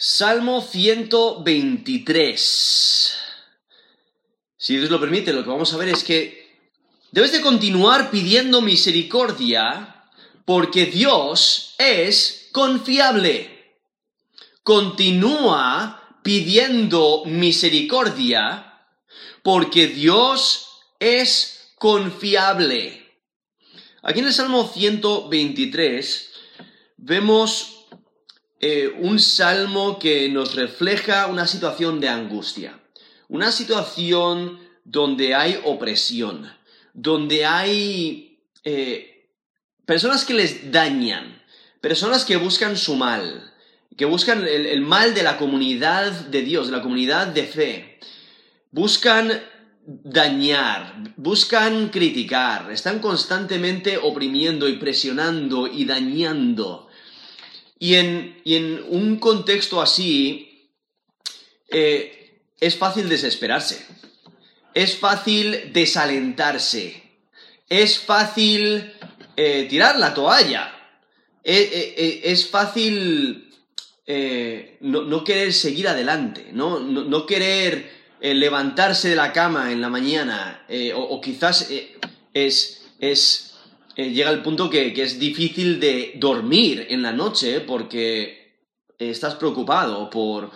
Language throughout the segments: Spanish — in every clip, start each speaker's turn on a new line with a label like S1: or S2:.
S1: Salmo 123. Si Dios lo permite, lo que vamos a ver es que debes de continuar pidiendo misericordia porque Dios es confiable. Continúa pidiendo misericordia porque Dios es confiable. Aquí en el Salmo 123 vemos eh, un salmo que nos refleja una situación de angustia, una situación donde hay opresión, donde hay eh, personas que les dañan, personas que buscan su mal, que buscan el, el mal de la comunidad de Dios, de la comunidad de fe, buscan dañar, buscan criticar, están constantemente oprimiendo y presionando y dañando. Y en, un contexto así, eh, es fácil desesperarse, es fácil desalentarse, es fácil eh, tirar la toalla, eh, es fácil no, querer seguir adelante, no, no, querer levantarse de la cama en la mañana, o, o, quizás es, es eh, llega el punto que, es difícil de dormir en la noche porque estás preocupado por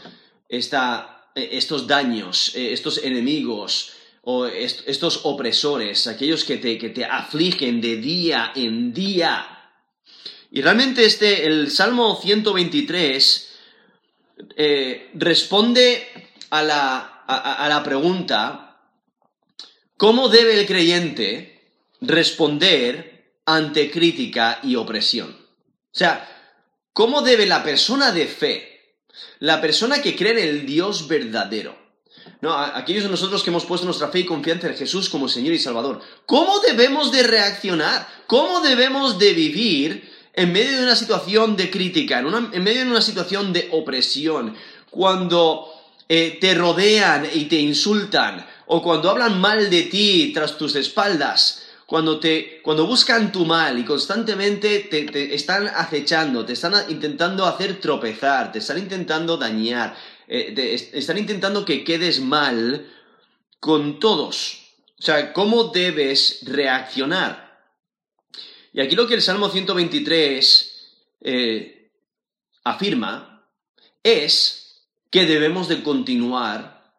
S1: esta, eh, estos daños, eh, estos enemigos o estos opresores, aquellos que te, que te afligen de día en día. Y realmente este, el Salmo 123 responde a la, a la pregunta, ¿cómo debe el creyente responder ante crítica y opresión. O sea, ¿cómo debe la persona de fe, la persona que cree en el Dios verdadero, ¿no? aquellos de nosotros que hemos puesto nuestra fe y confianza en Jesús como Señor y Salvador, ¿cómo debemos de reaccionar? ¿Cómo debemos de vivir en medio de una situación de crítica, en, medio de una situación de opresión, cuando eh, te rodean y te insultan, o cuando hablan mal de ti tras tus espaldas? Cuando, te, cuando buscan tu mal y constantemente te, están acechando, te están intentando hacer tropezar, te están intentando dañar, eh, están intentando que quedes mal con todos. O sea, ¿cómo debes reaccionar? Y aquí lo que el Salmo 123 eh, afirma es que debemos de continuar,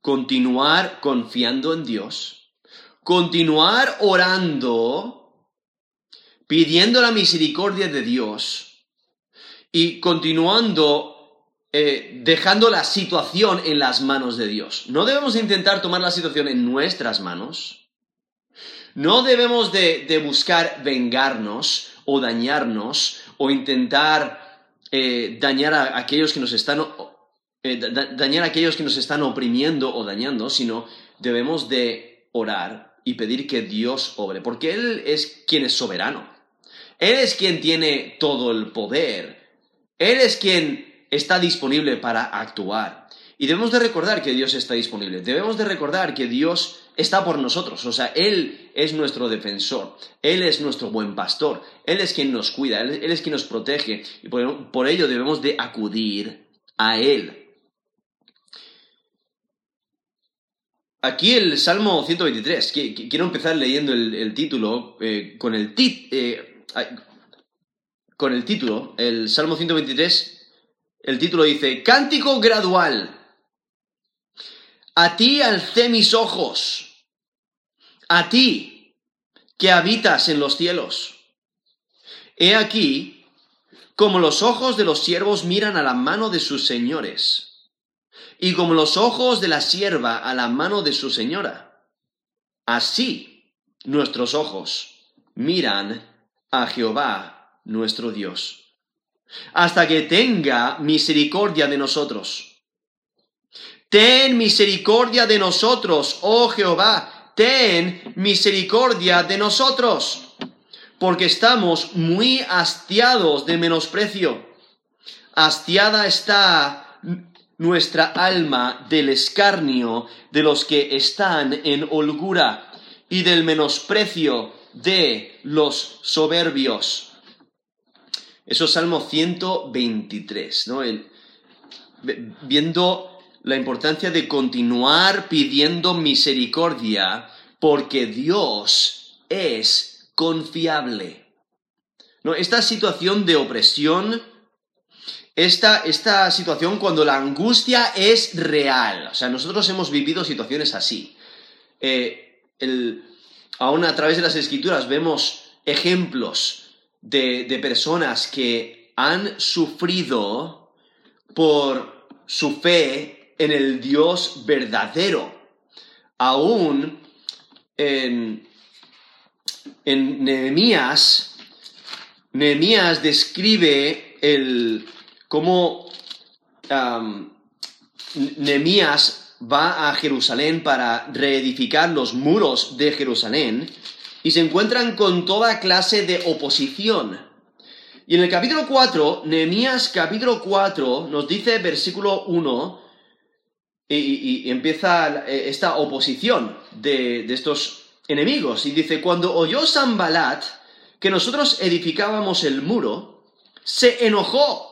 S1: continuar confiando en Dios, continuar orando, pidiendo la misericordia de Dios y continuando eh, dejando la situación en las manos de Dios. No debemos intentar tomar la situación en nuestras manos. No debemos de, buscar vengarnos o dañarnos o intentar eh, dañar a aquellos que nos están eh, dañar a aquellos que nos están oprimiendo o dañando, sino debemos de orar y pedir que Dios obre, porque Él es quien es soberano. Él es quien tiene todo el poder. Él es quien está disponible para actuar. Y debemos de recordar que Dios está disponible. Debemos de recordar que Dios está por nosotros. O sea, Él es nuestro defensor. Él es nuestro buen pastor. Él es quien nos cuida. Él, es quien nos protege. Y por ello debemos de acudir a Él. Aquí el Salmo 123, quiero empezar leyendo el, título eh, con, el eh, con el título, el Salmo 123, el título dice, Cántico gradual, a ti alcé mis ojos, a ti que habitas en los cielos. He aquí, como los ojos de los siervos miran a la mano de sus señores y como los ojos de la sierva a la mano de su señora. Así nuestros ojos miran a Jehová nuestro Dios, hasta que tenga misericordia de nosotros. Ten misericordia de nosotros, oh Jehová, ten misericordia de nosotros, porque estamos muy hastiados de menosprecio. Hastiada está nuestra alma del escarnio de los que están en holgura y del menosprecio de los soberbios. Eso es Salmo 123, ¿no? viendo la importancia de continuar pidiendo misericordia porque Dios es confiable. No, esta situación de opresión, esta, esta situación cuando la angustia es real, o sea, nosotros hemos vivido situaciones así. Eh, aún a través de las escrituras vemos ejemplos de, de personas que han sufrido por su fe en el Dios verdadero. Aún en, en Nehemías, Nehemías describe el, cómo Nehemías va a Jerusalén para reedificar los muros de Jerusalén y se encuentran con toda clase de oposición. Y en el capítulo 4, Nehemías capítulo 4 nos dice versículo 1, y, empieza eh, esta oposición de, de, estos enemigos. Y dice, cuando oyó Sambalat que nosotros edificábamos el muro, se enojó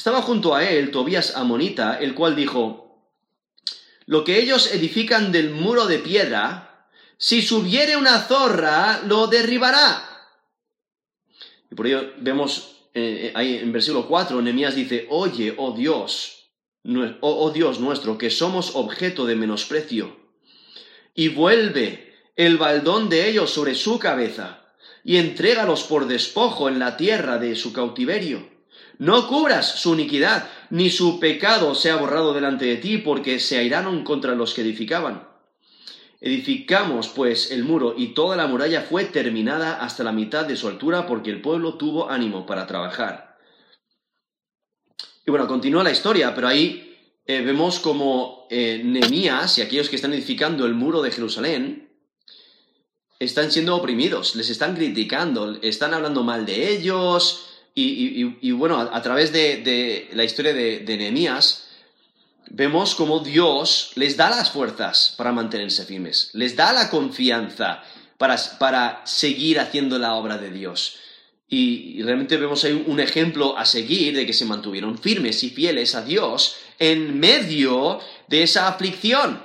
S1: estaba junto a él Tobías Amonita, el cual dijo, Lo que ellos edifican del muro de piedra, si subiere una zorra, lo derribará. Y por ello vemos eh, eh, ahí en versículo 4, Nehemías dice, Oye, oh Dios, oh, oh Dios nuestro, que somos objeto de menosprecio, y vuelve el baldón de ellos sobre su cabeza, y entrégalos por despojo en la tierra de su cautiverio. No cubras su iniquidad, ni su pecado sea borrado delante de ti, porque se airaron contra los que edificaban. Edificamos, pues, el muro, y toda la muralla fue terminada hasta la mitad de su altura, porque el pueblo tuvo ánimo para trabajar. Y bueno, continúa la historia, pero ahí eh, vemos como eh, Nemías y aquellos que están edificando el muro de Jerusalén están siendo oprimidos, les están criticando, están hablando mal de ellos. Y, bueno, a, través de, la historia de, de Nehemías, vemos como Dios les da las fuerzas para mantenerse firmes, les da la confianza para, para seguir haciendo la obra de Dios. Y, realmente vemos ahí un ejemplo a seguir de que se mantuvieron firmes y fieles a Dios en medio de esa aflicción.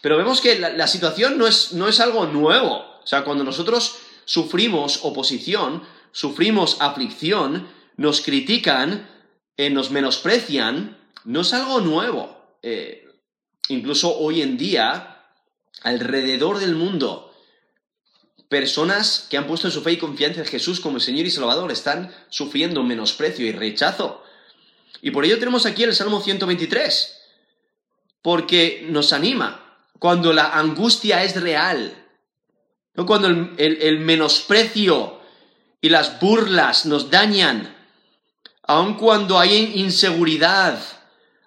S1: Pero vemos que la, situación no es, no es algo nuevo. O sea, cuando nosotros sufrimos oposición, sufrimos aflicción, nos critican, eh, nos menosprecian, no es algo nuevo. Eh, incluso hoy en día, alrededor del mundo, personas que han puesto su fe y confianza en Jesús como el Señor y Salvador están sufriendo menosprecio y rechazo. Y por ello tenemos aquí el Salmo 123, porque nos anima cuando la angustia es real, no cuando el, menosprecio y las burlas nos dañan, aun cuando hay inseguridad,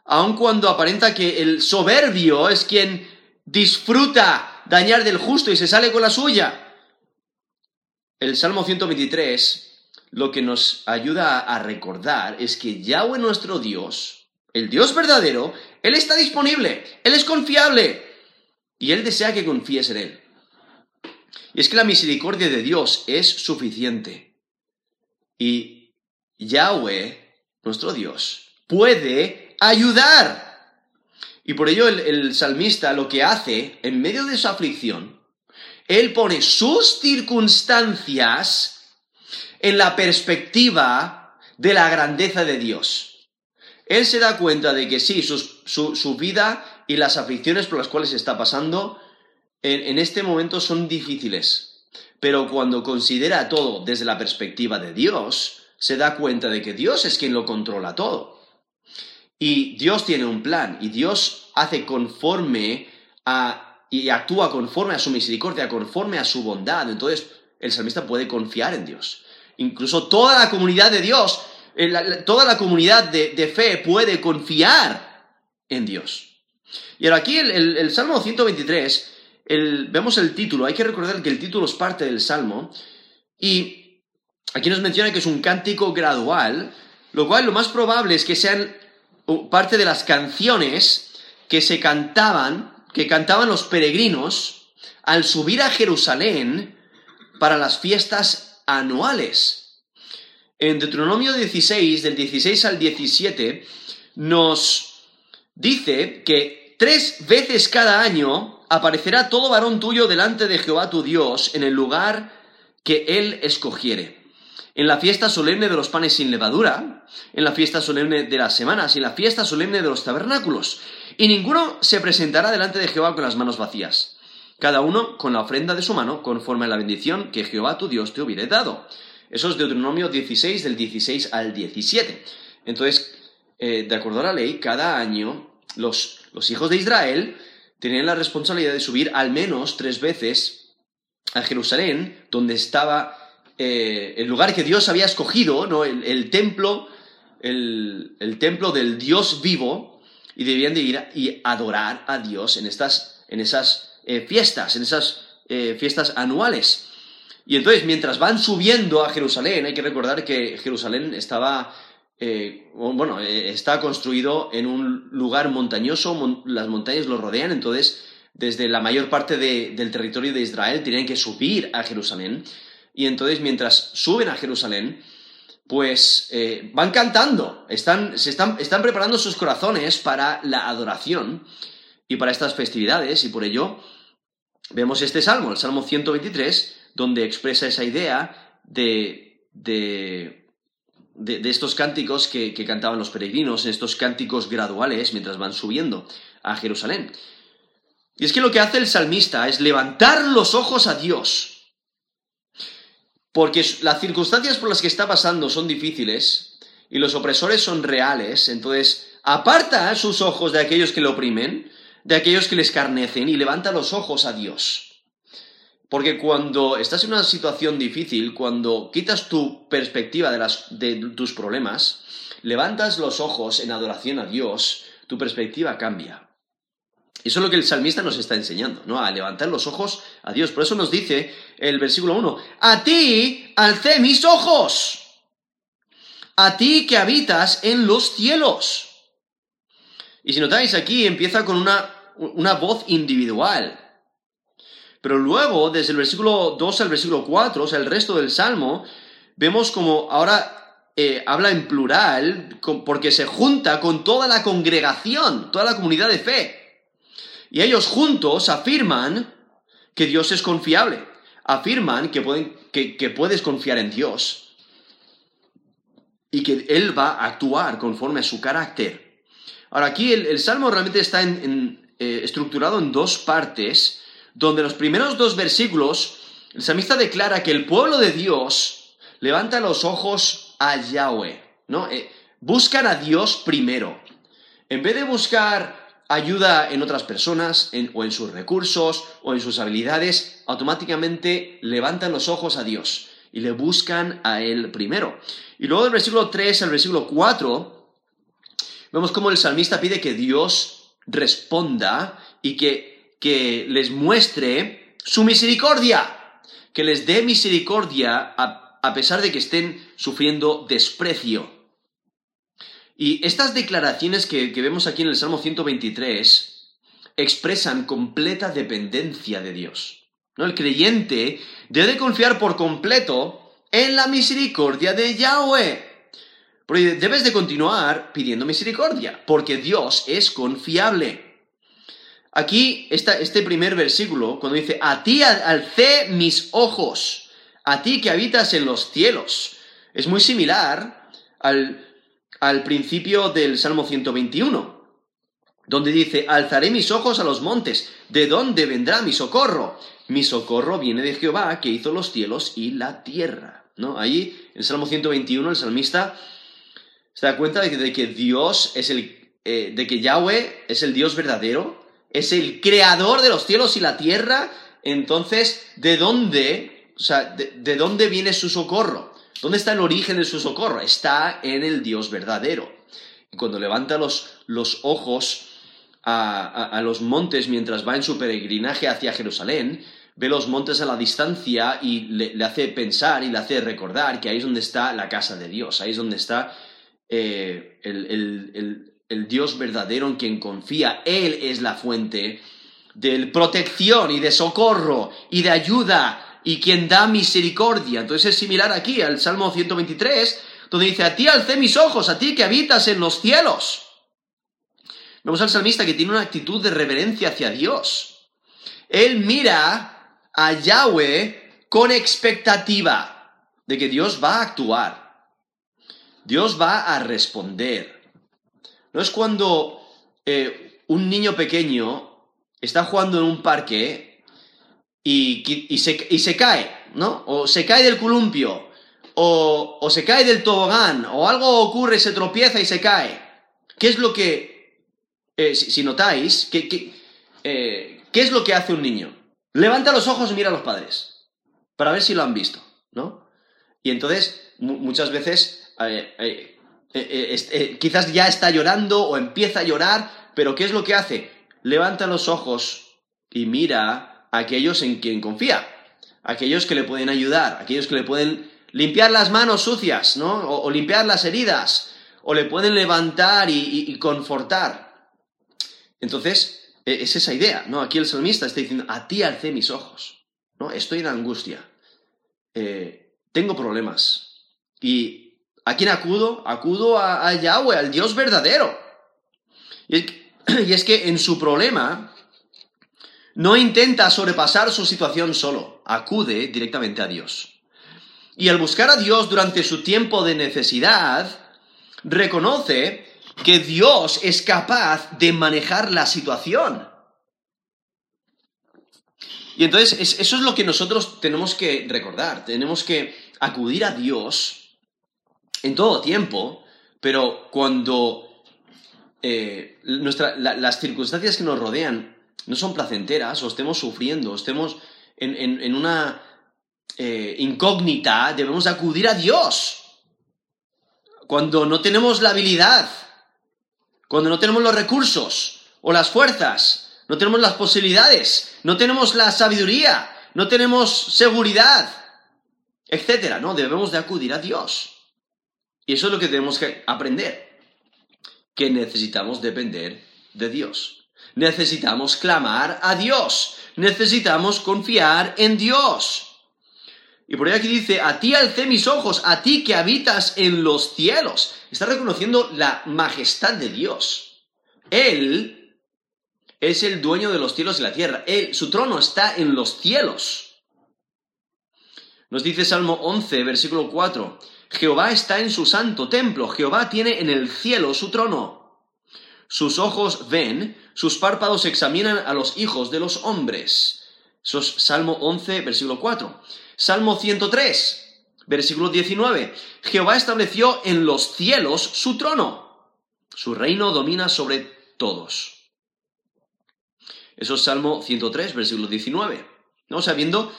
S1: aun cuando aparenta que el soberbio es quien disfruta dañar del justo y se sale con la suya el Salmo 123 lo que nos ayuda a recordar es que Yahweh nuestro Dios, el Dios verdadero, Él está disponible, Él es confiable y Él desea que confíes en Él. Y es que la misericordia de Dios es suficiente. Y Yahweh, nuestro Dios, puede ayudar. Y por ello el, salmista lo que hace en medio de su aflicción él pone sus circunstancias en la perspectiva de la grandeza de Dios. Él se da cuenta de que sí, su, vida y las aflicciones por las cuales está pasando en este momento son difíciles. Pero cuando considera todo desde la perspectiva de Dios, se da cuenta de que Dios es quien lo controla todo. Y Dios tiene un plan y Dios hace conforme a y actúa conforme a su misericordia, conforme a su bondad, entonces el salmista puede confiar en Dios. Incluso toda la comunidad de Dios, eh, toda la comunidad de, fe puede confiar en Dios. Y ahora aquí el, el Salmo 123, vemos el título, hay que recordar que el título es parte del Salmo, y aquí nos menciona que es un cántico gradual, lo cual lo más probable es que sean parte de las canciones que se cantaban, que cantaban los peregrinos al subir a Jerusalén para las fiestas anuales. En Deuteronomio 16, del 16 al 17, nos dice que tres veces cada año aparecerá todo varón tuyo delante de Jehová tu Dios en el lugar que él escogiere en la fiesta solemne de los panes sin levadura, en la fiesta solemne de las semanas y en la fiesta solemne de los tabernáculos. Y ninguno se presentará delante de Jehová con las manos vacías, cada uno con la ofrenda de su mano, conforme a la bendición que Jehová tu Dios te hubiere dado. Eso es Deuteronomio 16, del 16 al 17. Entonces, eh, de acuerdo a la ley, cada año los, los hijos de Israel tenían la responsabilidad de subir al menos tres veces a Jerusalén, donde estaba eh, el lugar que Dios había escogido, ¿no? el, templo, el, templo del Dios vivo, y debían de ir y adorar a Dios en, estas, en esas eh, fiestas, en esas eh, fiestas anuales. Y entonces, mientras van subiendo a Jerusalén, hay que recordar que Jerusalén estaba, bueno, está construido en un lugar montañoso, las montañas lo rodean, entonces, desde la mayor parte del territorio de Israel tenían que subir a Jerusalén. Y entonces mientras suben a Jerusalén, pues eh, van cantando, están, preparando sus corazones para la adoración y para estas festividades, y por ello vemos este salmo, el Salmo 123, donde expresa esa idea de, de, de, estos cánticos que, que, cantaban los peregrinos, estos cánticos graduales mientras van subiendo a Jerusalén. Y es que lo que hace el salmista es levantar los ojos a Dios porque las circunstancias por las que está pasando son difíciles y los opresores son reales, entonces aparta sus ojos de aquellos que le oprimen, de aquellos que le escarnecen y levanta los ojos a Dios. Porque cuando estás en una situación difícil, cuando quitas tu perspectiva de, tus problemas, levantas los ojos en adoración a Dios, tu perspectiva cambia. Eso es lo que el salmista nos está enseñando, ¿no? A levantar los ojos a Dios. Por eso nos dice el versículo 1, a ti alcé mis ojos, a ti que habitas en los cielos. Y si notáis aquí, empieza con una, una voz individual. Pero luego, desde el versículo 2 al versículo 4, o sea, el resto del salmo, vemos como ahora eh, habla en plural, porque se junta con toda la congregación, toda la comunidad de fe. Y ellos juntos afirman que Dios es confiable, afirman que, pueden, que, puedes confiar en Dios y que Él va a actuar conforme a su carácter. Ahora aquí el, Salmo realmente está eh, estructurado en dos partes, donde los primeros dos versículos, el salmista declara que el pueblo de Dios levanta los ojos a Yahweh, ¿no? Eh, buscan a Dios primero. En vez de buscar ayuda en otras personas o en sus recursos o en sus habilidades, automáticamente levantan los ojos a Dios y le buscan a Él primero. Y luego del versículo 3 al versículo 4, vemos cómo el salmista pide que Dios responda y que, que les muestre su misericordia, que les dé misericordia a, a pesar de que estén sufriendo desprecio. Y estas declaraciones que, vemos aquí en el Salmo 123 expresan completa dependencia de Dios. ¿no? El creyente debe confiar por completo en la misericordia de Yahweh. Porque debes de continuar pidiendo misericordia, porque Dios es confiable. Aquí este primer versículo, cuando dice, a ti alcé mis ojos, a ti que habitas en los cielos. Es muy similar al al principio del Salmo 121, donde dice, alzaré mis ojos a los montes, ¿de dónde vendrá mi socorro? Mi socorro viene de Jehová, que hizo los cielos y la tierra. ¿No? Ahí, en el Salmo 121, el salmista se da cuenta de que, Dios es el, eh, de que Yahweh es el Dios verdadero, es el creador de los cielos y la tierra, entonces, ¿de dónde, o sea, de dónde viene su socorro? ¿Dónde está el origen de su socorro? Está en el Dios verdadero. Y cuando levanta los, los ojos a, los montes mientras va en su peregrinaje hacia Jerusalén, ve los montes a la distancia y le, hace pensar y le hace recordar que ahí es donde está la casa de Dios, ahí es donde está eh, el, el, Dios verdadero en quien confía. Él es la fuente de protección y de socorro y de ayuda y quien da misericordia. Entonces es similar aquí al Salmo 123, donde dice, a ti alcé mis ojos, a ti que habitas en los cielos. Vemos al salmista que tiene una actitud de reverencia hacia Dios. Él mira a Yahweh con expectativa de que Dios va a actuar. Dios va a responder. No es cuando eh, un niño pequeño está jugando en un parque y, se, cae, ¿no? O se cae del columpio, o, se cae del tobogán, o algo ocurre, se tropieza y se cae. ¿Qué es lo que, eh, si, notáis, ¿qué, eh, qué es lo que hace un niño? Levanta los ojos y mira a los padres, para ver si lo han visto, ¿no? Y entonces, muchas veces, quizás ya está llorando o empieza a llorar, pero ¿qué es lo que hace? levanta los ojos y mira a aquellos en quien confía, aquellos que le pueden ayudar, aquellos que le pueden limpiar las manos sucias, ¿no? O, limpiar las heridas, o le pueden levantar y, confortar. Entonces, e, es esa idea, ¿no? Aquí el salmista está diciendo, a ti alcé mis ojos, ¿no? Estoy en angustia, eh, tengo problemas. ¿Y a quién acudo? Acudo a, Yahweh, al Dios verdadero. Y y es que en su problema no intenta sobrepasar su situación solo, acude directamente a Dios. Y al buscar a Dios durante su tiempo de necesidad, reconoce que Dios es capaz de manejar la situación. Y entonces eso es lo que nosotros tenemos que recordar, tenemos que acudir a Dios en todo tiempo, pero cuando eh, las circunstancias que nos rodean no son placenteras o estemos sufriendo, o estemos en, una eh, incógnita, debemos acudir a Dios. Cuando no tenemos la habilidad, cuando no tenemos los recursos o las fuerzas, no tenemos las posibilidades, no tenemos la sabiduría, no tenemos seguridad, etcétera, no, debemos de acudir a Dios. Y eso es lo que tenemos que aprender que necesitamos depender de Dios. Necesitamos clamar a Dios. Necesitamos confiar en Dios. Y por ahí aquí dice, a ti alcé mis ojos, a ti que habitas en los cielos. Está reconociendo la majestad de Dios. Él es el dueño de los cielos y la tierra. Él, su trono está en los cielos. Nos dice Salmo 11, versículo 4. Jehová está en su santo templo, Jehová tiene en el cielo su trono. Sus ojos ven, sus párpados examinan a los hijos de los hombres. Eso es Salmo 11, versículo 4. Salmo 103, versículo 19. Jehová estableció en los cielos su trono. Su reino domina sobre todos. Eso es Salmo 103, versículo 19. ¿No? Sabiendo,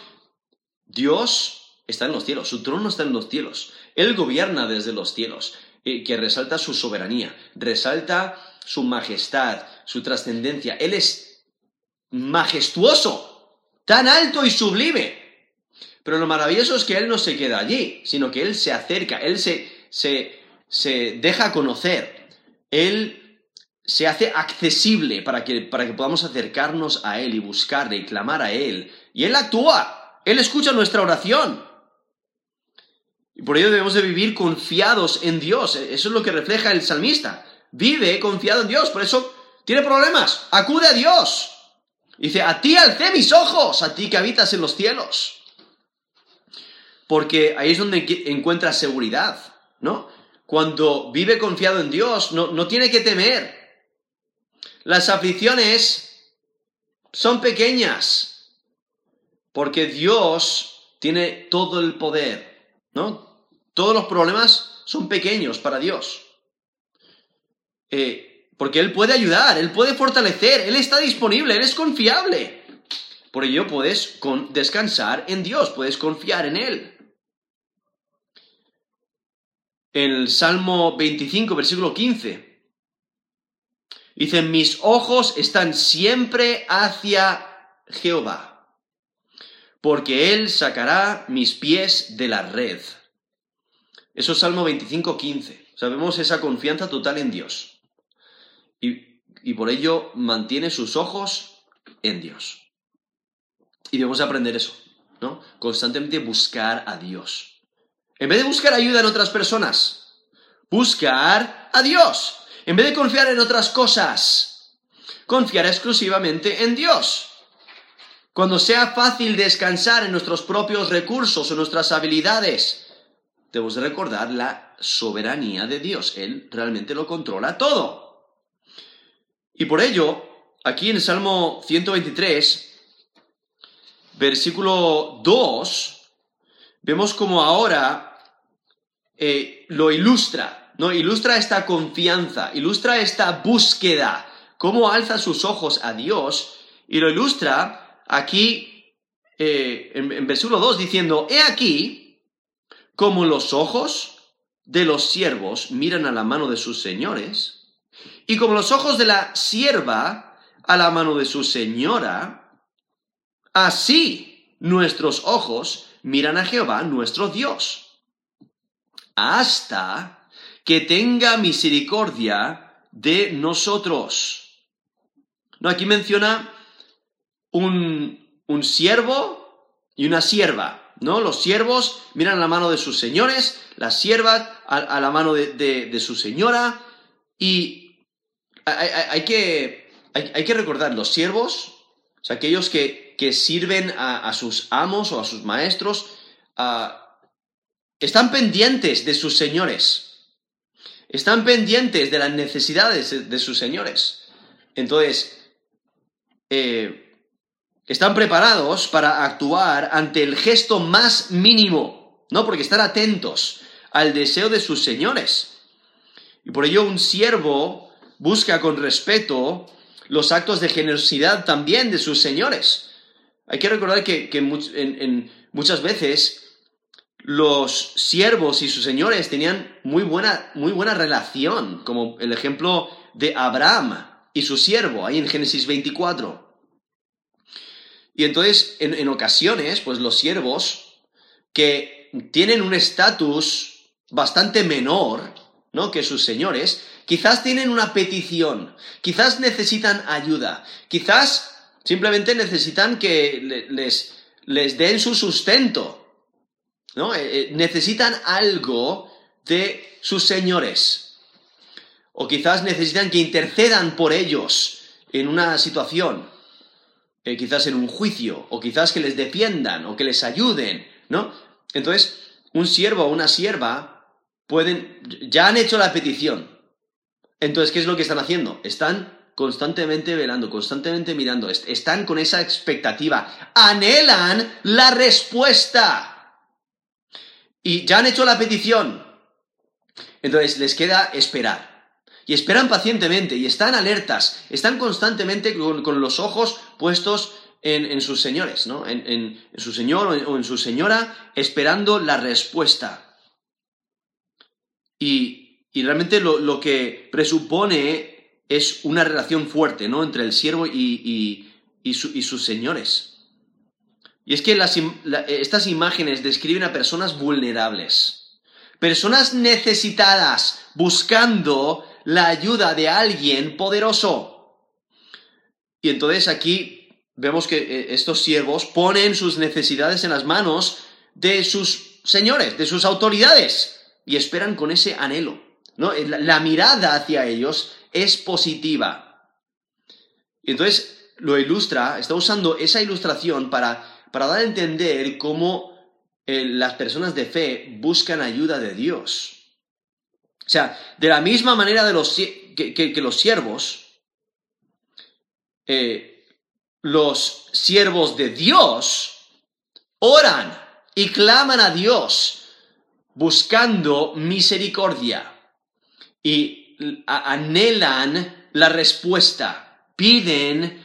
S1: Dios está en los cielos, su trono está en los cielos. Él gobierna desde los cielos, eh, que resalta su soberanía, resalta su majestad, su trascendencia. Él es majestuoso, tan alto y sublime. Pero lo maravilloso es que Él no se queda allí, sino que Él se acerca, Él se, se, se deja conocer, Él se hace accesible para que, para que podamos acercarnos a Él y buscarle y clamar a Él. Y Él actúa, Él escucha nuestra oración. Y por ello debemos de vivir confiados en Dios. Eso es lo que refleja el salmista. Vive confiado en Dios. Por eso tiene problemas. Acude a Dios. Dice, a ti alcé mis ojos, a ti que habitas en los cielos. Porque ahí es donde encuentra seguridad, ¿no? Cuando vive confiado en Dios, no, no tiene que temer. Las aflicciones son pequeñas, porque Dios tiene todo el poder, ¿no? Todos los problemas son pequeños para Dios. Eh, porque Él puede ayudar, Él puede fortalecer, Él está disponible, Él es confiable. Por ello puedes descansar en Dios, puedes confiar en Él. En el Salmo 25, versículo 15, Dice, mis ojos están siempre hacia Jehová, porque Él sacará mis pies de la red. Eso es Salmo 25, 15. Sabemos esa confianza total en Dios. Y, y por ello mantiene sus ojos en Dios. Y debemos aprender eso, ¿no? Constantemente buscar a Dios. En vez de buscar ayuda en otras personas, buscar a Dios. En vez de confiar en otras cosas, confiar exclusivamente en Dios. Cuando sea fácil descansar en nuestros propios recursos o nuestras habilidades, debemos recordar la soberanía de Dios. Él realmente lo controla todo. Y por ello, aquí en el Salmo 123, versículo 2, vemos como ahora eh, lo ilustra, ¿no? Ilustra esta confianza, ilustra esta búsqueda, cómo alza sus ojos a Dios, y lo ilustra aquí eh, en, en versículo 2 diciendo, he aquí como los ojos de los siervos miran a la mano de sus señores, y como los ojos de la sierva a la mano de su señora, así nuestros ojos miran a Jehová, nuestro Dios, hasta que tenga misericordia de nosotros. No, aquí menciona un, un siervo y una sierva, ¿no? Los siervos miran a la mano de sus señores, las siervas a, la mano de, su señora, y hay, que, hay, que, recordar, los siervos, o sea, aquellos que, que sirven a, sus amos o a sus maestros, están pendientes de sus señores, están pendientes de las necesidades de sus señores. Entonces, eh, están preparados para actuar ante el gesto más mínimo, ¿no? Porque están atentos al deseo de sus señores. Y por ello un siervo busca con respeto los actos de generosidad también de sus señores. Hay que recordar que, muchas veces los siervos y sus señores tenían muy buena, muy buena relación, como el ejemplo de Abraham y su siervo, ahí en Génesis 24. Y entonces, en, ocasiones, pues los siervos que tienen un estatus bastante menor, ¿no? Que sus señores, quizás tienen una petición, quizás necesitan ayuda, quizás simplemente necesitan que les, les den su sustento, ¿no? Eh, eh, necesitan algo de sus señores. O quizás necesitan que intercedan por ellos en una situación. Eh, quizás en un juicio, o quizás que les defiendan, o que les ayuden, ¿no? Entonces, un siervo o una sierva pueden, ya han hecho la petición. Entonces, ¿qué es lo que están haciendo? Están constantemente velando, constantemente mirando, están con esa expectativa, anhelan la respuesta. Y ya han hecho la petición. Entonces, les queda esperar y esperan pacientemente y están alertas, están constantemente con, los ojos puestos en, sus señores, ¿no? En, su señor o en, su señora, esperando la respuesta. Y, realmente lo, que presupone es una relación fuerte, ¿no? Entre el siervo y, sus señores. Y es que estas imágenes describen a personas vulnerables, personas necesitadas, buscando la ayuda de alguien poderoso. Y entonces aquí vemos que eh, estos siervos ponen sus necesidades en las manos de sus señores, de sus autoridades, y esperan con ese anhelo. ¿no? La, mirada hacia ellos es positiva. Y entonces lo ilustra, está usando esa ilustración para, para dar a entender cómo eh, las personas de fe buscan ayuda de Dios. O sea, de la misma manera de los, que, los siervos, eh, los siervos de Dios oran y claman a Dios buscando misericordia y anhelan la respuesta, piden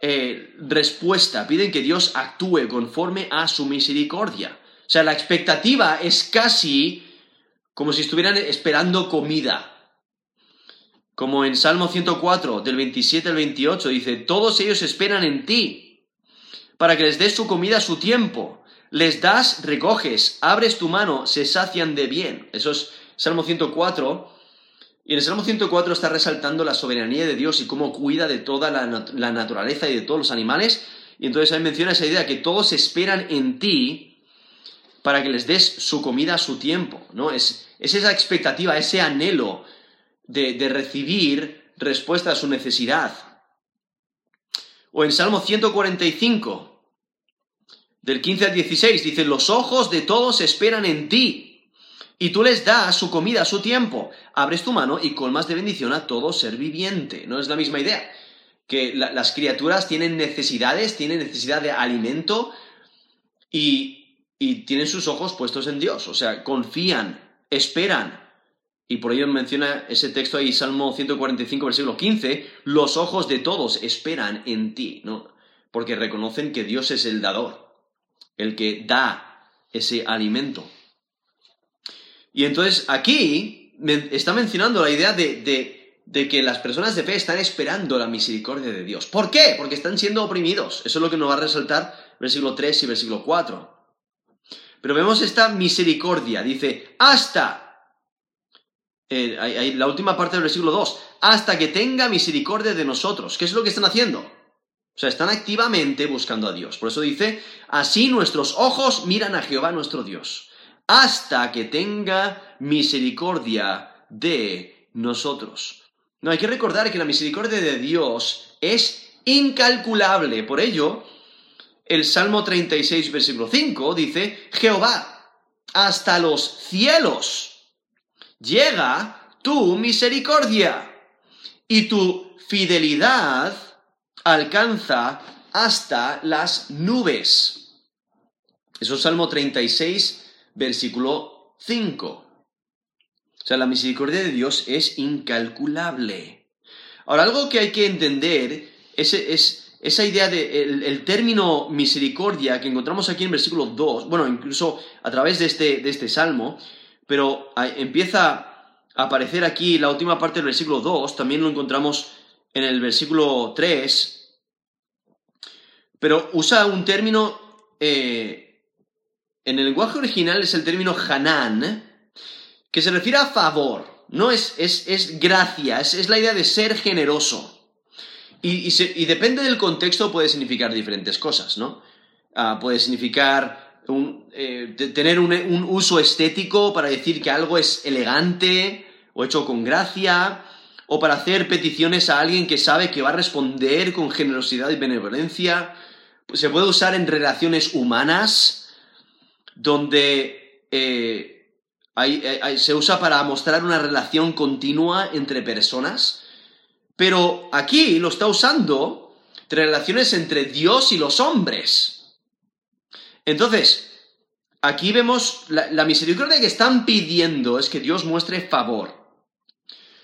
S1: eh, respuesta, piden que Dios actúe conforme a su misericordia. O sea, la expectativa es casi como si estuvieran esperando comida. Como en Salmo 104, del 27 al 28, dice, todos ellos esperan en ti, para que les des su comida a su tiempo. Les das, recoges, abres tu mano, se sacian de bien. Eso es Salmo 104. Y en el Salmo 104 está resaltando la soberanía de Dios y cómo cuida de toda la, naturaleza y de todos los animales. Y entonces ahí menciona esa idea que todos esperan en ti para que les des su comida a su tiempo, ¿no? Es, es esa expectativa, ese anhelo de, recibir respuesta a su necesidad. O en Salmo 145, del 15 al 16, dice, los ojos de todos esperan en ti, y tú les das su comida a su tiempo. Abres tu mano y colmas de bendición a todo ser viviente. ¿No es la misma idea? Que las criaturas tienen necesidades, tienen necesidad de alimento y, y tienen sus ojos puestos en Dios. O sea, confían, esperan, y por ello menciona ese texto ahí, Salmo 145, versículo 15, los ojos de todos esperan en ti, ¿no? Porque reconocen que Dios es el dador, el que da ese alimento. Y entonces aquí está mencionando la idea de, de, que las personas de fe están esperando la misericordia de Dios. ¿Por qué? Porque están siendo oprimidos. Eso es lo que nos va a resaltar versículo 3 y versículo 4. Pero vemos esta misericordia, dice, hasta eh, la última parte del versículo 2, hasta que tenga misericordia de nosotros. ¿Qué es lo que están haciendo? O sea, están activamente buscando a Dios. Por eso dice, así nuestros ojos miran a Jehová nuestro Dios, hasta que tenga misericordia de nosotros. No, hay que recordar que la misericordia de Dios es incalculable. Por ello, el Salmo 36, versículo 5 dice, Jehová, hasta los cielos llega tu misericordia y tu fidelidad alcanza hasta las nubes. Eso es Salmo 36, versículo 5. O sea, la misericordia de Dios es incalculable. Ahora, algo que hay que entender es, es esa idea de el, término misericordia que encontramos aquí en versículo 2, bueno, incluso a través de este, de este salmo, pero empieza a aparecer aquí la última parte del versículo 2, también lo encontramos en el versículo 3, pero usa un término, eh, en el lenguaje original es el término Hanan, que se refiere a favor, no es, es, gracia, es, la idea de ser generoso. Y, depende del contexto puede significar diferentes cosas, ¿no? Ah, puede significar eh, tener un, uso estético para decir que algo es elegante o hecho con gracia, o para hacer peticiones a alguien que sabe que va a responder con generosidad y benevolencia. Se puede usar en relaciones humanas, donde eh, se usa para mostrar una relación continua entre personas, pero aquí lo está usando entre relaciones entre Dios y los hombres. Entonces, aquí vemos la, misericordia que están pidiendo es que Dios muestre favor.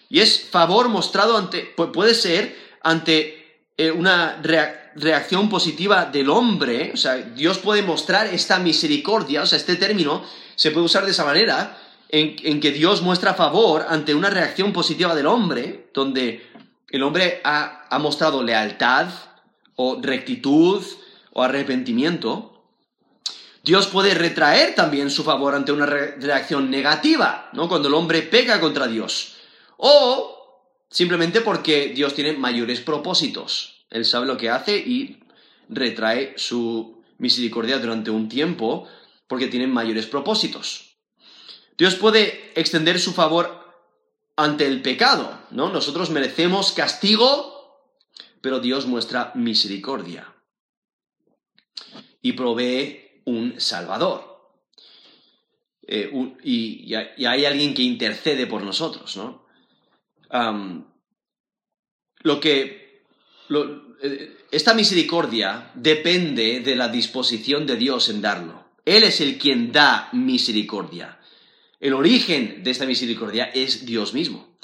S1: Y es favor mostrado ante, puede ser ante eh, una reacción positiva del hombre, o sea, Dios puede mostrar esta misericordia, o sea, este término se puede usar de esa manera, en, que Dios muestra favor ante una reacción positiva del hombre, donde el hombre ha, ha mostrado lealtad o rectitud o arrepentimiento, Dios puede retraer también su favor ante una reacción negativa, ¿no? Cuando el hombre peca contra Dios. O simplemente porque Dios tiene mayores propósitos. Él sabe lo que hace y retrae su misericordia durante un tiempo porque tiene mayores propósitos. Dios puede extender su favor ante el pecado, ¿no? Nosotros merecemos castigo, pero Dios muestra misericordia y provee un Salvador. Eh, y, hay alguien que intercede por nosotros, ¿no? lo que. Eh, esta misericordia depende de la disposición de Dios en darlo. Él es el quien da misericordia. El origen de esta misericordia es Dios mismo.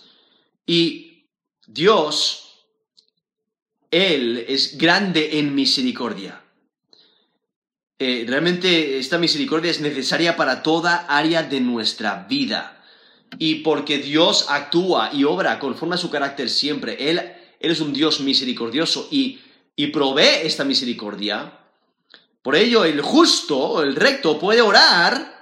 S1: Y Dios, Él es grande en misericordia. Eh, realmente esta misericordia es necesaria para toda área de nuestra vida. y porque Dios actúa y obra conforme a su carácter siempre, Él, él es un Dios misericordioso y, y provee esta misericordia, por ello el justo, el recto, puede orar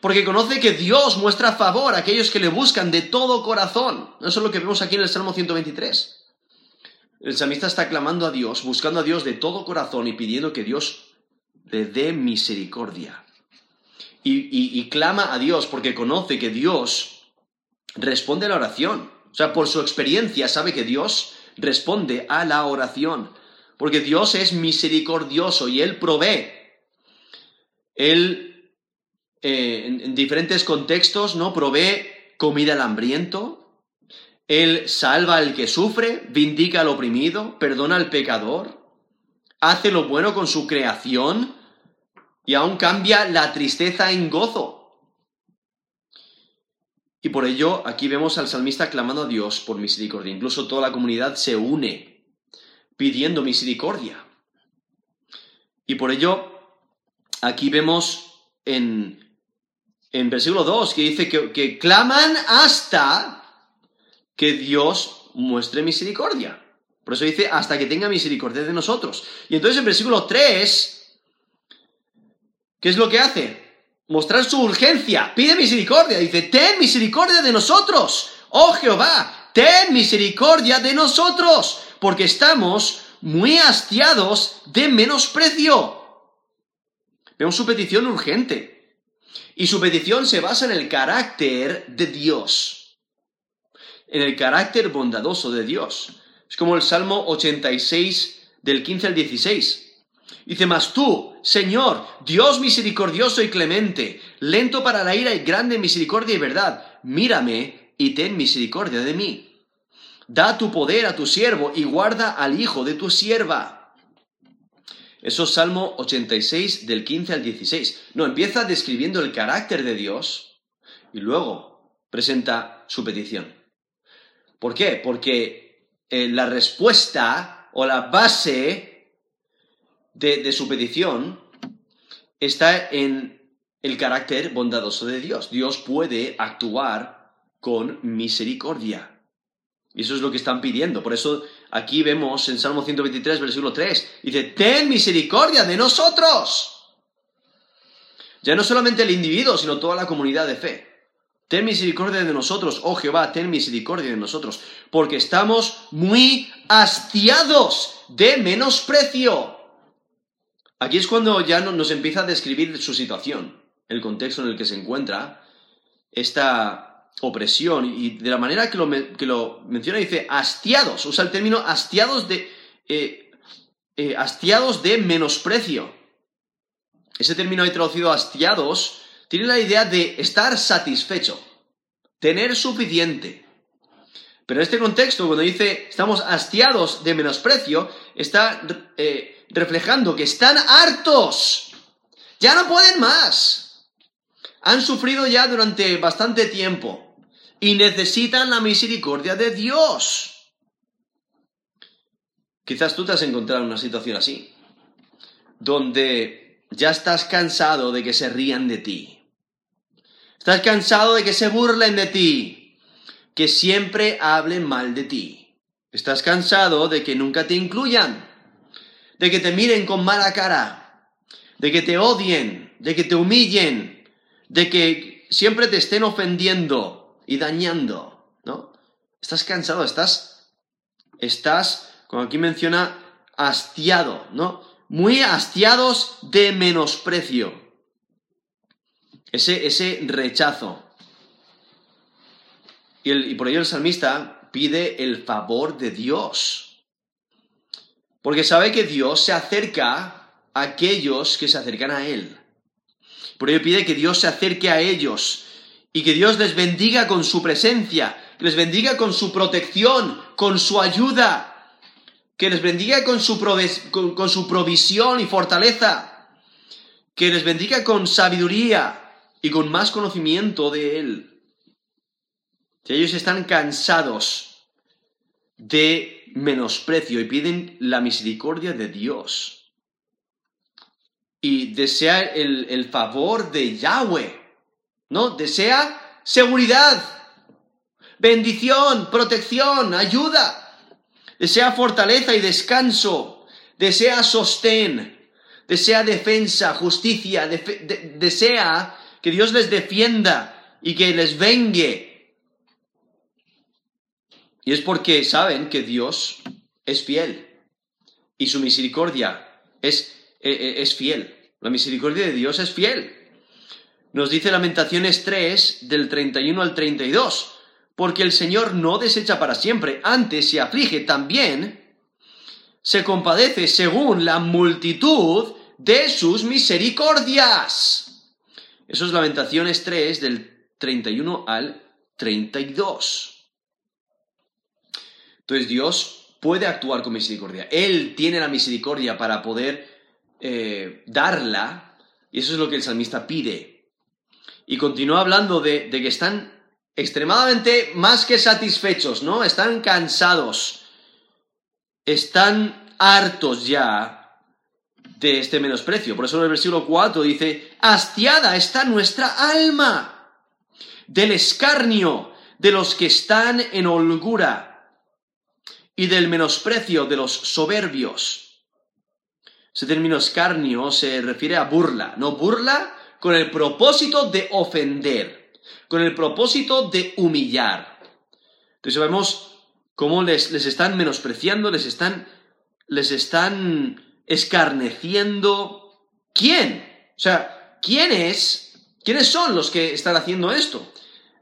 S1: porque conoce que Dios muestra favor a aquellos que le buscan de todo corazón. Eso es lo que vemos aquí en el Salmo 123. El salmista está clamando a Dios, buscando a Dios de todo corazón y pidiendo que Dios le dé misericordia. Y, clama a Dios porque conoce que Dios responde a la oración. O sea, por su experiencia sabe que Dios responde a la oración. Porque Dios es misericordioso y Él provee. Él, eh, en, diferentes contextos, ¿no? Provee comida al hambriento. Él salva al que sufre, vindica al oprimido, perdona al pecador, hace lo bueno con su creación y aún cambia la tristeza en gozo. Y por ello aquí vemos al salmista clamando a Dios por misericordia. Incluso toda la comunidad se une pidiendo misericordia. Y por ello, aquí vemos en, en versículo 2 que dice que, claman hasta que Dios muestre misericordia. Por eso dice, hasta que tenga misericordia de nosotros. Y entonces en versículo 3, ¿qué es lo que hace? Mostrar su urgencia, pide misericordia, dice, ten misericordia de nosotros, oh Jehová, ten misericordia de nosotros, porque estamos muy hastiados de menosprecio. Vemos su petición urgente. Y su petición se basa en el carácter de Dios. En el carácter bondadoso de Dios. Es como el Salmo 86 del 15 al 16. Dice, mas tú, Señor, Dios misericordioso y clemente, lento para la ira y grande misericordia y verdad, mírame y ten misericordia de mí. Da tu poder a tu siervo y guarda al hijo de tu sierva. Eso es Salmo 86 del 15 al 16. No, empieza describiendo el carácter de Dios y luego presenta su petición. ¿Por qué? Porque eh, la respuesta o la base de, de su petición está en el carácter bondadoso de Dios. Dios puede actuar con misericordia. Y eso es lo que están pidiendo. Por eso aquí vemos en Salmo 123, versículo 3, dice, ten misericordia de nosotros. Ya no solamente el individuo, sino toda la comunidad de fe. Ten misericordia de nosotros, oh Jehová, ten misericordia de nosotros, porque estamos muy hastiados de menosprecio. Aquí es cuando ya nos empieza a describir su situación, el contexto en el que se encuentra, esta, opresión y de la manera que lo, que lo menciona dice hastiados, usa el término hastiados de, eh, eh, hastiados de menosprecio. Ese término ahí traducido hastiados tiene la idea de estar satisfecho, tener suficiente. Pero en este contexto, cuando dice estamos hastiados de menosprecio, está eh, reflejando que están hartos, ya no pueden más. Han sufrido ya durante bastante tiempo y necesitan la misericordia de Dios. Quizás tú te has encontrado en una situación así, donde ya estás cansado de que se rían de ti. Estás cansado de que se burlen de ti, que siempre hablen mal de ti. Estás cansado de que nunca te incluyan, de que te miren con mala cara, de que te odien, de que te humillen, de que siempre te estén ofendiendo, y dañando, ¿no? Estás cansado, estás, estás, como aquí menciona, hastiado, ¿no? Muy hastiados de menosprecio. Ese, ese rechazo. Y, y por ello el salmista pide el favor de Dios. Porque sabe que Dios se acerca a aquellos que se acercan a Él. Por ello pide que Dios se acerque a ellos, y que Dios les bendiga con su presencia, que les bendiga con su protección, con su ayuda, que les bendiga con su, con, su provisión y fortaleza, que les bendiga con sabiduría y con más conocimiento de Él. Si ellos están cansados de menosprecio y piden la misericordia de Dios y desean el, el favor de Yahweh, ¿no? Desea seguridad. bendición, protección, ayuda. Desea fortaleza y descanso. Desea sostén. Desea defensa, justicia. desea que Dios les defienda y que les vengue. Y es porque saben que Dios es fiel y su misericordia es, e, e, es fiel. La misericordia de Dios es fiel. Nos dice Lamentaciones 3 del 31 al 32, porque el Señor no desecha para siempre, antes se aflige también, se compadece según la multitud de sus misericordias. Eso es Lamentaciones 3 del 31 al 32. Entonces Dios puede actuar con misericordia. Él tiene la misericordia para poder eh, darla, y eso es lo que el salmista pide. Y continúa hablando de, que están extremadamente más que satisfechos, ¿no? Están cansados, están hartos ya de este menosprecio. Por eso en el versículo 4 dice, hastiada está nuestra alma del escarnio de los que están en holgura y del menosprecio de los soberbios. Ese término escarnio se refiere a burla, ¿no? Burla con el propósito de ofender, con el propósito de humillar. Entonces vemos cómo les, les están menospreciando, les están, les están escarneciendo. ¿Quién? O sea, ¿quiénes? ¿Quiénes son los que están haciendo esto?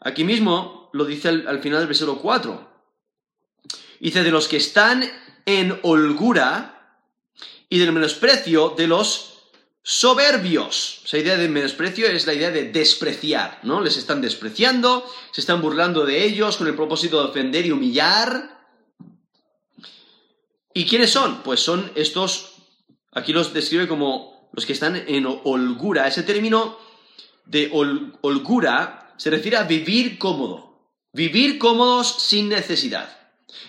S1: Aquí mismo lo dice al, al final del versículo 4. Dice, de los que están en holgura, y del menosprecio de los soberbios. Esa idea de menosprecio es la idea de despreciar, ¿no? Les están despreciando, se están burlando de ellos con el propósito de ofender y humillar. ¿Y quiénes son? Pues son estos, aquí los describe como los que están en holgura. Ese término de holgura se refiere a vivir cómodo, vivir cómodos sin necesidad,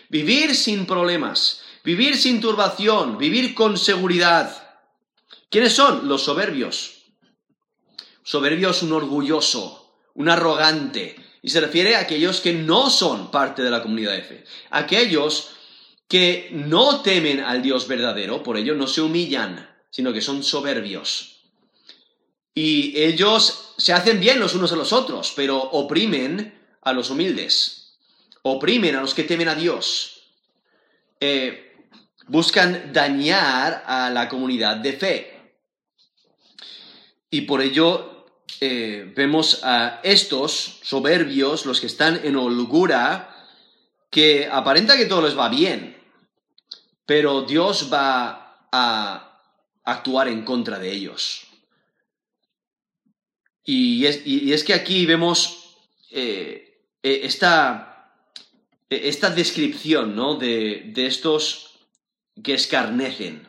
S1: vivir sin problemas, Vivir sin turbación, vivir con seguridad. ¿Quiénes son? Los soberbios. Soberbio es un orgulloso, un arrogante, y se refiere a aquellos que no son parte de la comunidad de fe. Aquellos que no temen al Dios verdadero, por ello no se humillan, sino que son soberbios. Y ellos se hacen bien los unos a los otros, pero oprimen a los humildes, oprimen a los que temen a Dios. Eh, buscan dañar a la comunidad de fe. Y por ello eh, vemos a estos soberbios, los que están en holgura, que aparenta que todo les va bien, pero Dios va a actuar en contra de ellos. Y es, que aquí vemos eh, eh, esta, esta, descripción ¿no? de, de estos que escarnecen,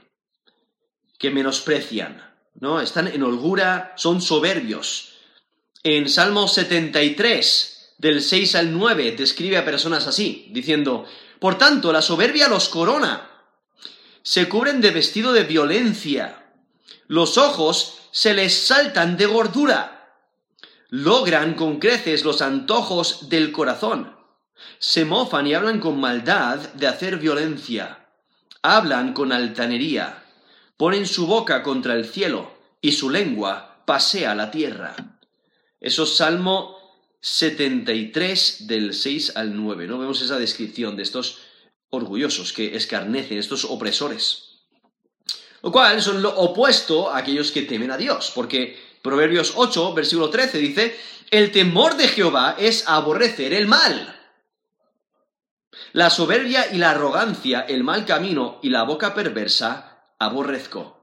S1: que menosprecian, ¿no? Están en holgura, son soberbios. En Salmo 73, del 6 al 9, describe a personas así, diciendo, Por tanto, la soberbia los corona, se cubren de vestido de violencia, los ojos se les saltan de gordura, logran con creces los antojos del corazón, se mofan y hablan con maldad de hacer violencia. Hablan con altanería, ponen su boca contra el cielo y su lengua pasea la tierra. Eso es Salmo 73 del 6 al 9, ¿no? Vemos esa descripción de estos orgullosos que escarnecen, estos opresores. Lo cual son lo opuesto a aquellos que temen a Dios, porque Proverbios 8, versículo 13 dice, el temor de Jehová es aborrecer el mal la soberbia y la arrogancia, el mal camino y la boca perversa, aborrezco.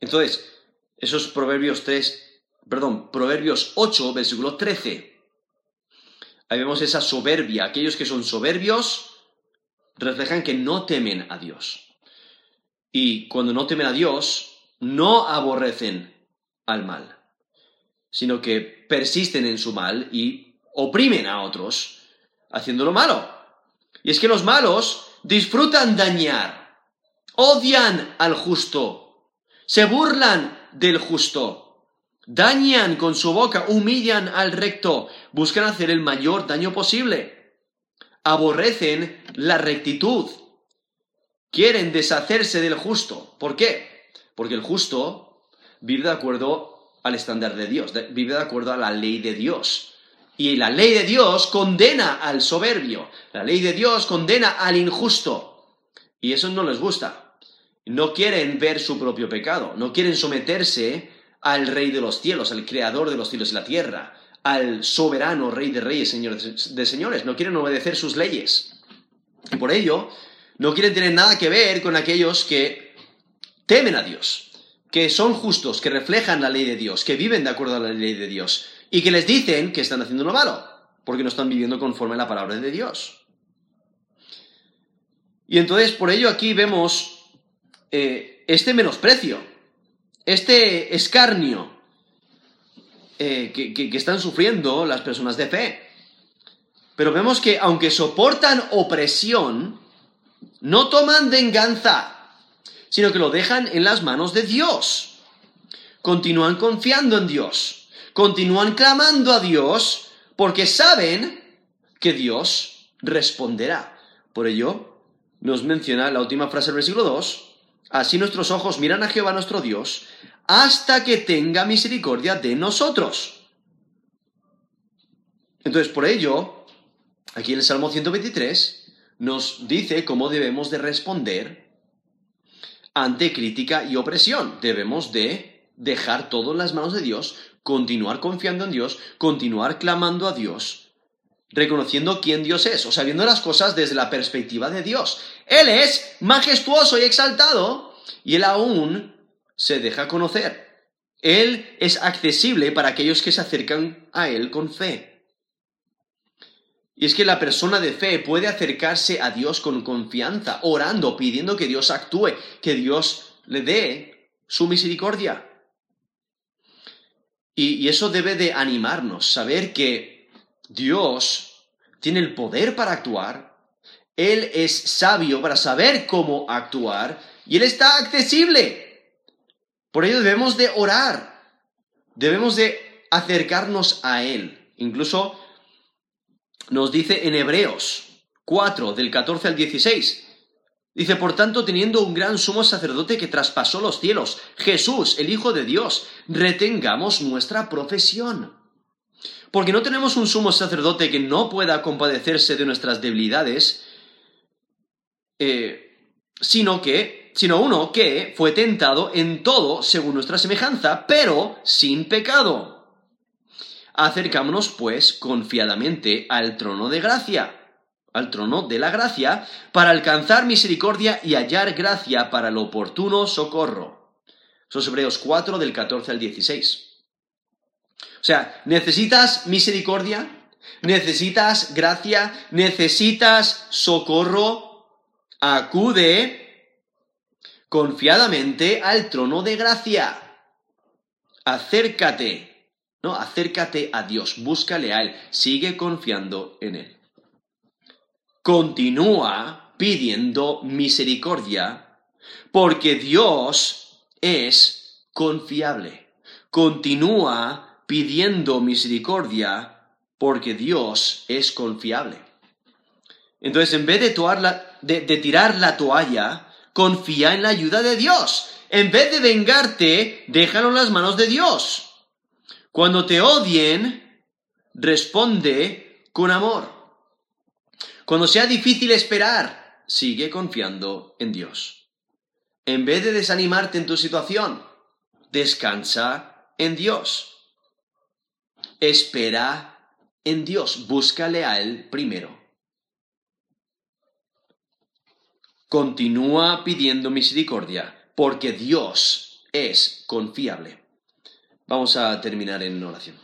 S1: Entonces, esos Proverbios 3, perdón, Proverbios 8, versículo 13. Ahí vemos esa soberbia. Aquellos que son soberbios reflejan que no temen a Dios. Y cuando no temen a Dios, no aborrecen al mal, sino que persisten en su mal y oprimen a otros haciendo lo malo. Y es que los malos disfrutan dañar, odian al justo, se burlan del justo, dañan con su boca, humillan al recto, buscan hacer el mayor daño posible. aborrecen la rectitud, quieren deshacerse del justo. ¿Por qué? Porque el justo vive de acuerdo al estándar de Dios, vive de acuerdo a la ley de Dios. Y la ley de Dios condena al soberbio, la ley de Dios condena al injusto. Y eso no les gusta. No quieren ver su propio pecado, no quieren someterse al Rey de los cielos, al Creador de los cielos y la tierra, al soberano Rey de reyes, Señor de señores, no quieren obedecer sus leyes. Y por ello, no quieren tener nada que ver con aquellos que temen a Dios, que son justos, que reflejan la ley de Dios, que viven de acuerdo a la ley de Dios, y que les dicen que están haciendo lo malo, porque no están viviendo conforme a la palabra de Dios. Y entonces, por ello aquí vemos eh, este menosprecio, este escarnio eh, que, están sufriendo las personas de fe. Pero vemos que aunque soportan opresión, no toman venganza, sino que lo dejan en las manos de Dios. Continúan confiando en Dios, continúan clamando a Dios, porque saben que Dios responderá. Por ello, nos menciona la última frase del versículo 2, así nuestros ojos miran a Jehová nuestro Dios, hasta que tenga misericordia de nosotros. Entonces, por ello, aquí en el Salmo 123 nos dice cómo debemos de responder ante crítica y opresión. Debemos de dejar todo en las manos de Dios, continuar confiando en Dios, continuar clamando a Dios, reconociendo quién Dios es, o sea, viendo las cosas desde la perspectiva de Dios. Él es majestuoso y exaltado, y él aún se deja conocer. Él es accesible para aquellos que se acercan a Él con fe. Y es que la persona de fe puede acercarse a Dios con confianza, orando, pidiendo que Dios actúe, que Dios le dé su misericordia. Y, y eso debe de animarnos, saber que Dios tiene el poder para actuar, Él es sabio para saber cómo actuar y Él está accesible. Por ello debemos de orar, debemos de acercarnos a Él. Incluso nos dice en Hebreos 4, del 14 al 16, dice, por tanto, teniendo un gran sumo sacerdote que traspasó los cielos, Jesús, el Hijo de Dios, retengamos nuestra profesión. Porque no tenemos un sumo sacerdote que no pueda compadecerse de nuestras debilidades, eh, sino que sino uno que fue tentado en todo según nuestra semejanza, pero sin pecado. Acercámonos, pues, confiadamente al trono de gracia, al trono de la gracia, para alcanzar misericordia y hallar gracia para el oportuno socorro. Son Hebreos 4 del 14 al 16. O sea, necesitas misericordia, necesitas gracia, necesitas socorro, acude confiadamente al trono de gracia. Acércate, ¿no? Acércate a Dios, búscale a Él, sigue confiando en Él. Continúa pidiendo misericordia, porque Dios es confiable. Continúa pidiendo misericordia, porque Dios es confiable. Entonces, en vez de, tirar la toalla, confía en la ayuda de Dios. En vez de vengarte, déjalo en las manos de Dios. Cuando te odien, responde con amor. Cuando sea difícil esperar, sigue confiando en Dios. En vez de desanimarte en tu situación, descansa en Dios. Espera en Dios, búscale a Él primero. Continúa pidiendo misericordia, porque Dios es confiable. Vamos a terminar en oración.